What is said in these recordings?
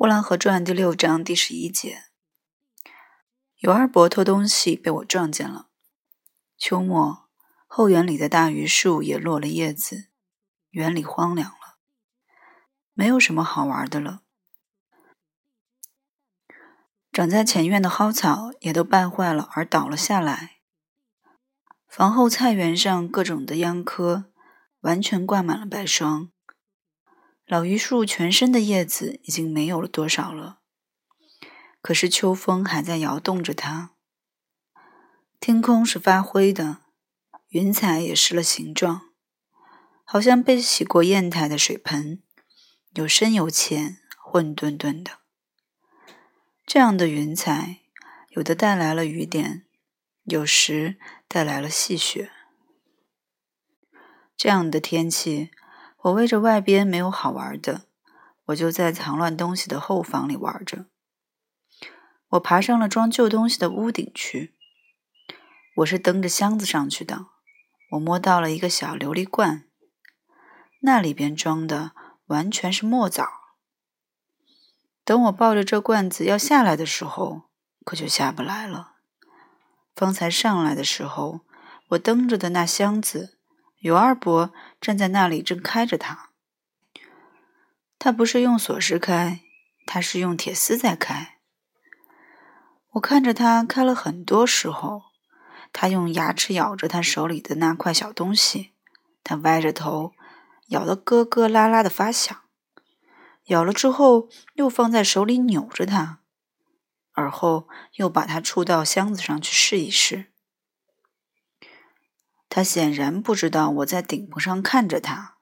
呼兰河传第六章第十一节：尤二伯偷东西被我撞见了。秋末，后园里的大榆树也落了叶子，园里荒凉了，没有什么好玩的了。长在前院的蒿草也都败坏了而倒了下来。房后菜园上各种的秧棵完全挂满了白霜。老榆树全身的叶子已经没有了多少了，可是秋风还在摇动着它。天空是发灰的，云彩也失了形状，好像被洗过砚台的水盆，有深有浅，混沌沌的。这样的云彩，有的带来了雨点，有时带来了细雪。这样的天气。我为着外边没有好玩的，我就在藏乱东西的后房里玩着。我爬上了装旧东西的屋顶去。我是蹬着箱子上去的。我摸到了一个小琉璃罐，那里边装的完全是墨枣。等我抱着这罐子要下来的时候，可就下不来了。方才上来的时候，我蹬着的那箱子。尤二伯站在那里，正开着它。他不是用锁匙开，他是用铁丝在开。我看着他开了很多时候，他用牙齿咬着他手里的那块小东西，他歪着头，咬得咯咯啦啦的发响。咬了之后，又放在手里扭着它，而后又把它触到箱子上去试一试。他显然不知道我在顶棚上看着他，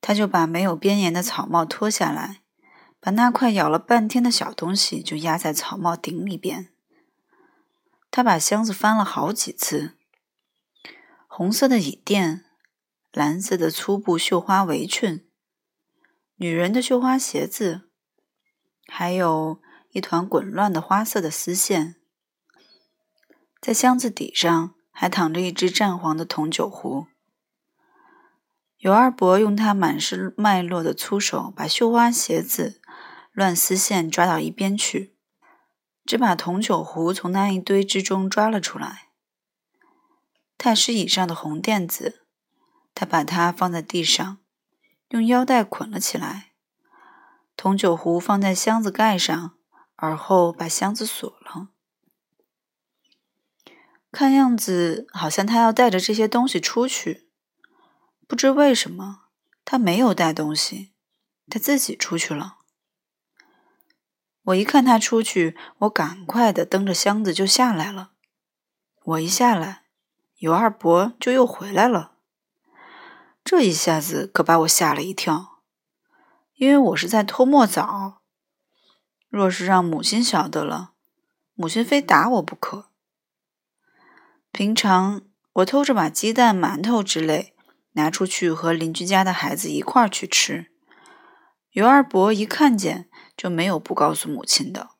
他就把没有边沿的草帽脱下来，把那块咬了半天的小东西就压在草帽顶里边。他把箱子翻了好几次，红色的椅垫，蓝色的粗布绣花围裙，女人的绣花鞋子，还有一团滚乱的花色的丝线，在箱子底上。还躺着一只湛黄的铜酒壶。尤二伯用他满是脉络的粗手，把绣花鞋子、乱丝线抓到一边去，只把铜酒壶从那一堆之中抓了出来。太师椅上的红垫子，他把它放在地上，用腰带捆了起来。铜酒壶放在箱子盖上，而后把箱子锁了。看样子，好像他要带着这些东西出去。不知为什么，他没有带东西，他自己出去了。我一看他出去，我赶快的蹬着箱子就下来了。我一下来，尤二伯就又回来了。这一下子可把我吓了一跳，因为我是在偷墨枣。若是让母亲晓得了，母亲非打我不可。平常我偷着把鸡蛋、馒头之类拿出去和邻居家的孩子一块儿去吃。尤二伯一看见就没有不告诉母亲的，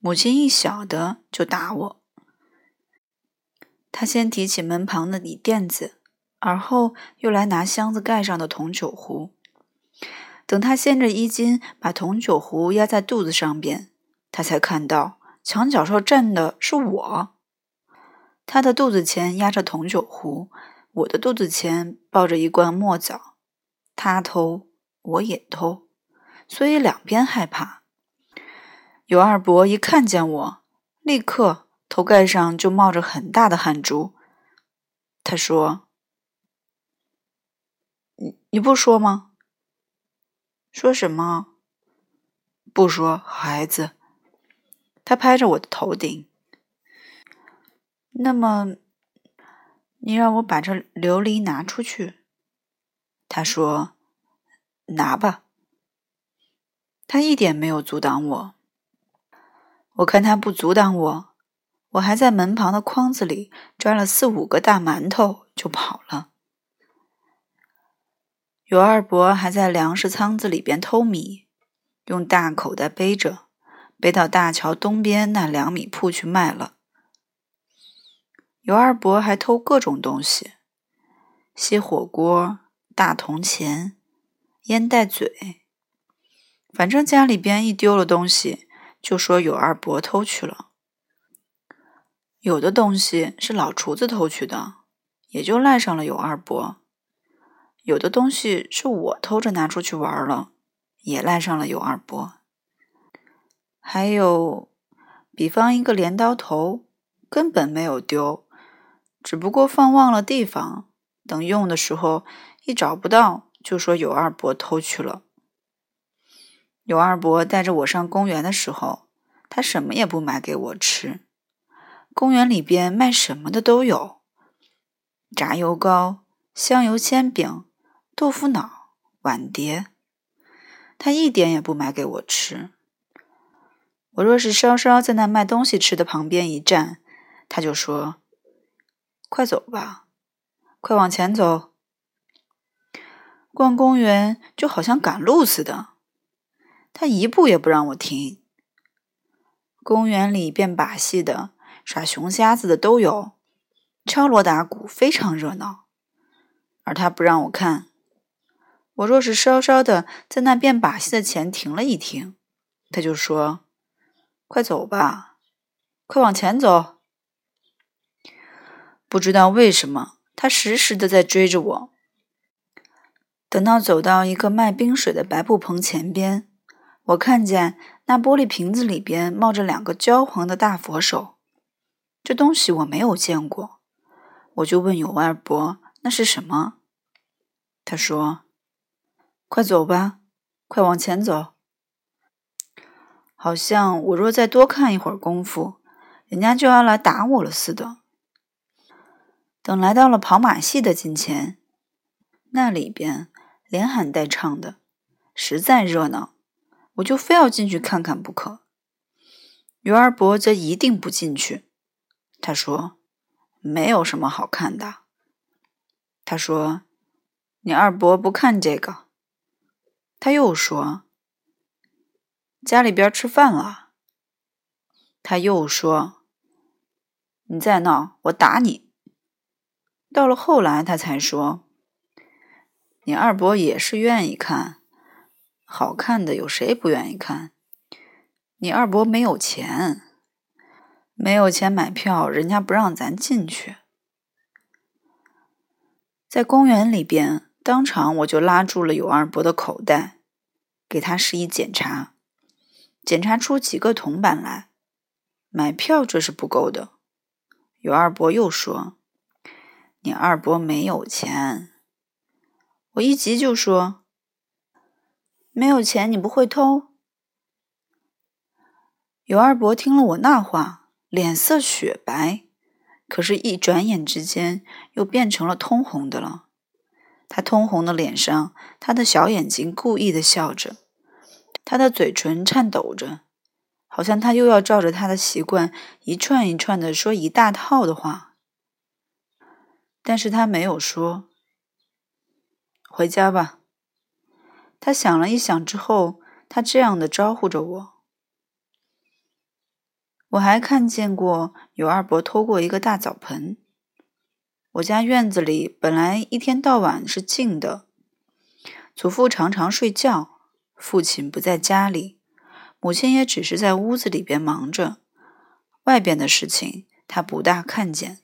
母亲一晓得就打我。他先提起门旁的椅垫子，而后又来拿箱子盖上的铜酒壶。等他掀着衣襟把铜酒壶压在肚子上边，他才看到墙角上站的是我。他的肚子前压着铜酒壶，我的肚子前抱着一罐墨枣。他偷，我也偷，所以两边害怕。尤二伯一看见我，立刻头盖上就冒着很大的汗珠。他说：“你你不说吗？说什么？不说，孩子。”他拍着我的头顶。那么，你让我把这琉璃拿出去。他说：“拿吧。”他一点没有阻挡我。我看他不阻挡我，我还在门旁的筐子里抓了四五个大馒头就跑了。尤二伯还在粮食仓子里边偷米，用大口袋背着，背到大桥东边那粮米铺去卖了。尤二伯还偷各种东西：锡火锅、大铜钱、烟袋嘴。反正家里边一丢了东西，就说有二伯偷去了。有的东西是老厨子偷去的，也就赖上了有二伯；有的东西是我偷着拿出去玩了，也赖上了有二伯。还有，比方一个镰刀头，根本没有丢，只不过放忘了地方，等用的时候一找不到，就说有二伯偷去了。有二伯带着我上公园的时候，他什么也不买给我吃。公园里边卖什么的都有，炸油糕、香油煎饼、豆腐脑、碗碟，他一点也不买给我吃。我若是稍稍在那卖东西吃的旁边一站，他就说：“快走吧，快往前走。”逛公园就好像赶路似的，他一步也不让我停。公园里变把戏的。耍熊瞎子的都有，敲锣打鼓非常热闹，而他不让我看。我若是稍稍的在那变把戏的前停了一停，他就说：“快走吧，快往前走。”不知道为什么，他时时的在追着我。等到走到一个卖冰水的白布棚前边，我看见那玻璃瓶子里边冒着两个焦黄的大佛手。这东西我没有见过，我就问有二伯那是什么？他说：“快走吧，快往前走。”好像我若再多看一会儿功夫，人家就要来打我了似的。等来到了跑马戏的近前，那里边连喊带唱的，实在热闹，我就非要进去看看不可。于二伯则一定不进去。他说：“没有什么好看的。”他说：“你二伯不看这个。”他又说：“家里边吃饭了。”他又说：“你再闹，我打你。”到了后来，他才说：“你二伯也是愿意看，好看的有谁不愿意看？你二伯没有钱。”没有钱买票，人家不让咱进去。在公园里边，当场我就拉住了有二伯的口袋，给他示意检查，检查出几个铜板来。买票这是不够的。有二伯又说：“你二伯没有钱。”我一急就说：“没有钱，你不会偷？”尤二伯听了我那话。脸色雪白，可是，一转眼之间又变成了通红的了。他通红的脸上，他的小眼睛故意的笑着，他的嘴唇颤抖着，好像他又要照着他的习惯一串一串的说一大套的话。但是他没有说。回家吧。他想了一想之后，他这样的招呼着我。我还看见过有二伯偷过一个大澡盆。我家院子里本来一天到晚是静的，祖父常常睡觉，父亲不在家里，母亲也只是在屋子里边忙着，外边的事情他不大看见。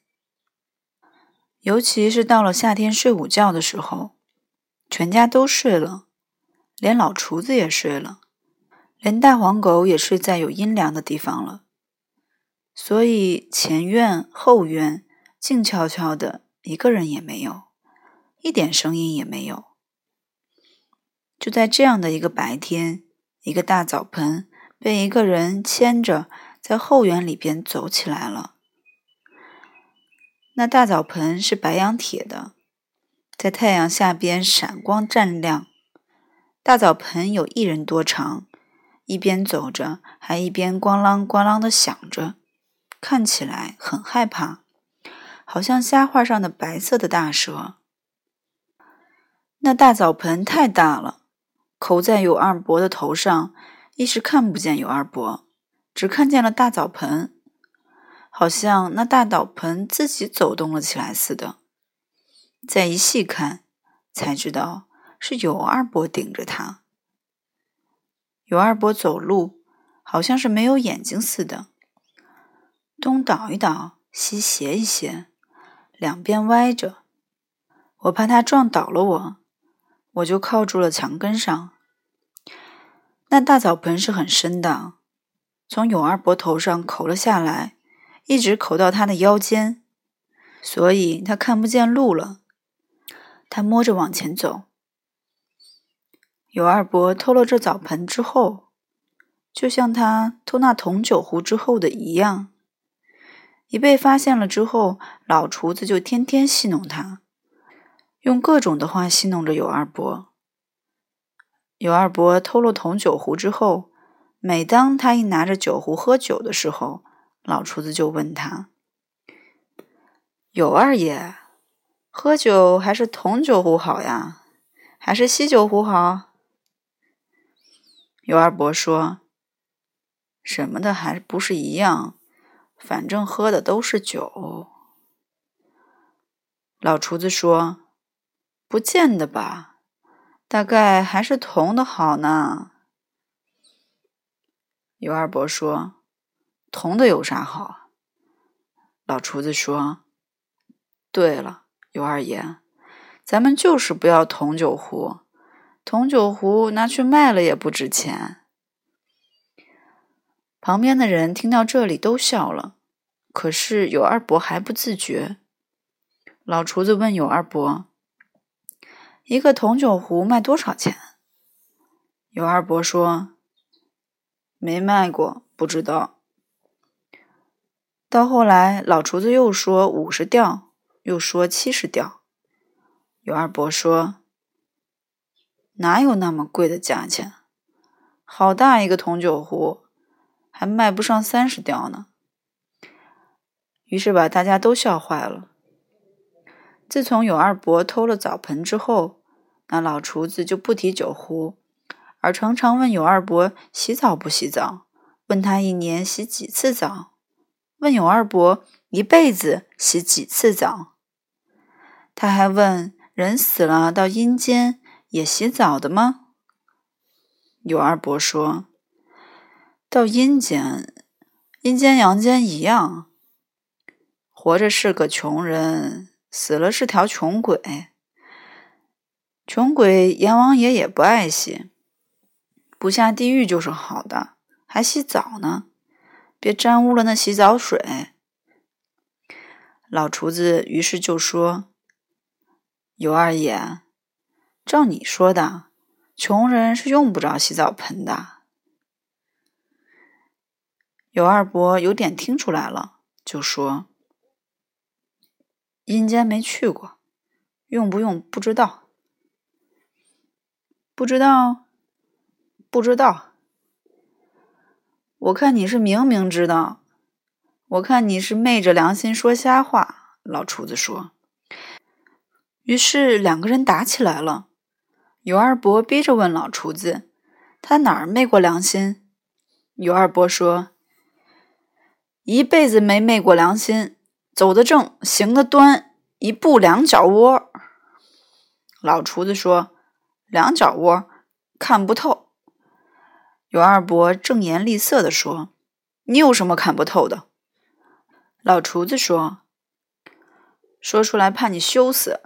尤其是到了夏天睡午觉的时候，全家都睡了，连老厨子也睡了，连大黄狗也睡在有阴凉的地方了。所以前院后院静悄悄的，一个人也没有，一点声音也没有。就在这样的一个白天，一个大澡盆被一个人牵着，在后园里边走起来了。那大澡盆是白羊铁的，在太阳下边闪光湛亮。大澡盆有一人多长，一边走着，还一边咣啷咣啷的响着。看起来很害怕，好像虾画上的白色的大蛇。那大澡盆太大了，扣在有二伯的头上，一时看不见有二伯，只看见了大澡盆，好像那大澡盆自己走动了起来似的。再一细看，才知道是有二伯顶着他。尤二伯走路好像是没有眼睛似的，东倒一倒，西斜一斜，两边歪着。我怕他撞倒了我，我就靠住了墙根上。那大澡盆是很深的，从永二伯头上口了下来，一直口到他的腰间，所以他看不见路了。他摸着往前走。尤二伯偷了这澡盆之后，就像他偷那铜酒壶之后的一样，一被发现了之后，老厨子就天天戏弄他，用各种的话戏弄着尤二伯。尤二伯偷了铜酒壶之后，每当他一拿着酒壶喝酒的时候，老厨子就问他：“尤二爷，喝酒还是铜酒壶好呀，还是锡酒壶好？”尤二伯说：“什么的还不是一样，反正喝的都是酒。”老厨子说：“不见得吧，大概还是铜的好呢。”尤二伯说：“铜的有啥好？”老厨子说：“对了，尤二爷，咱们就是不要铜酒壶。”铜酒壶拿去卖了也不值钱。旁边的人听到这里都笑了，可是尤二伯还不自觉。老厨子问尤二伯：“一个铜酒壶卖多少钱？”尤二伯说：“没卖过，不知道。”到后来，老厨子又说五十吊，又说七十吊。尤二伯说。哪有那么贵的价钱？好大一个铜酒壶，还卖不上三十吊呢。于是把大家都笑坏了。自从有二伯偷了澡盆之后，那老厨子就不提酒壶，而常常问有二伯洗澡不洗澡，问他一年洗几次澡，问有二伯一辈子洗几次澡。他还问人死了到阴间。也洗澡的吗？尤二伯说：“到阴间，阴间阳间一样，活着是个穷人，死了是条穷鬼。穷鬼阎王爷也不爱洗，不下地狱就是好的，还洗澡呢，别沾污了那洗澡水。”老厨子于是就说：“尤二爷。”照你说的，穷人是用不着洗澡盆的。尤二伯有点听出来了，就说：“阴间没去过，用不用不知道。不知道，不知道。我看你是明明知道，我看你是昧着良心说瞎话。”老厨子说。于是两个人打起来了。尤二伯逼着问老厨子：“他哪儿昧过良心？”尤二伯说：“一辈子没昧过良心，走得正，行得端，一步两脚窝。”老厨子说：“两脚窝看不透。”尤二伯正颜厉色地说：“你有什么看不透的？”老厨子说：“说出来怕你羞死。”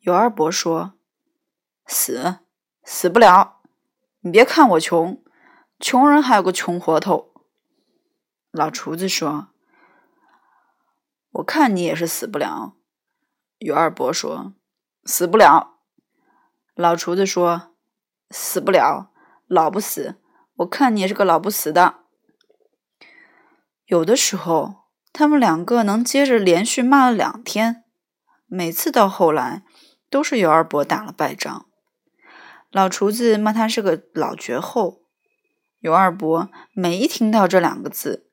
尤二伯说。死死不了，你别看我穷，穷人还有个穷活头。老厨子说：“我看你也是死不了。”尤二伯说：“死不了。”老厨子说：“死不了，老不死。我看你也是个老不死的。”有的时候，他们两个能接着连续骂了两天，每次到后来，都是尤二伯打了败仗。老厨子骂他是个老绝后，尤二伯每一听到这两个字，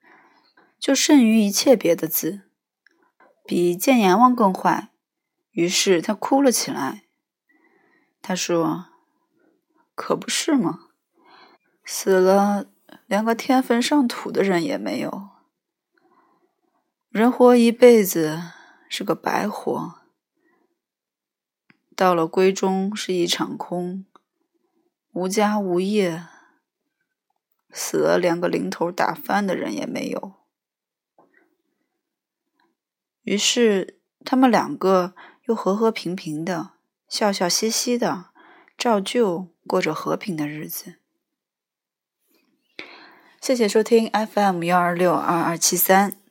就胜于一切别的字，比见阎王更坏。于是他哭了起来。他说：“可不是吗？死了连个天坟上土的人也没有。人活一辈子是个白活。到了闺中是一场空无家无业死了连个零头打翻的人也没有。于是他们两个又和和平平的笑笑嘻嘻的照旧过着和平的日子。谢谢收听 fm 幺二六二二七三。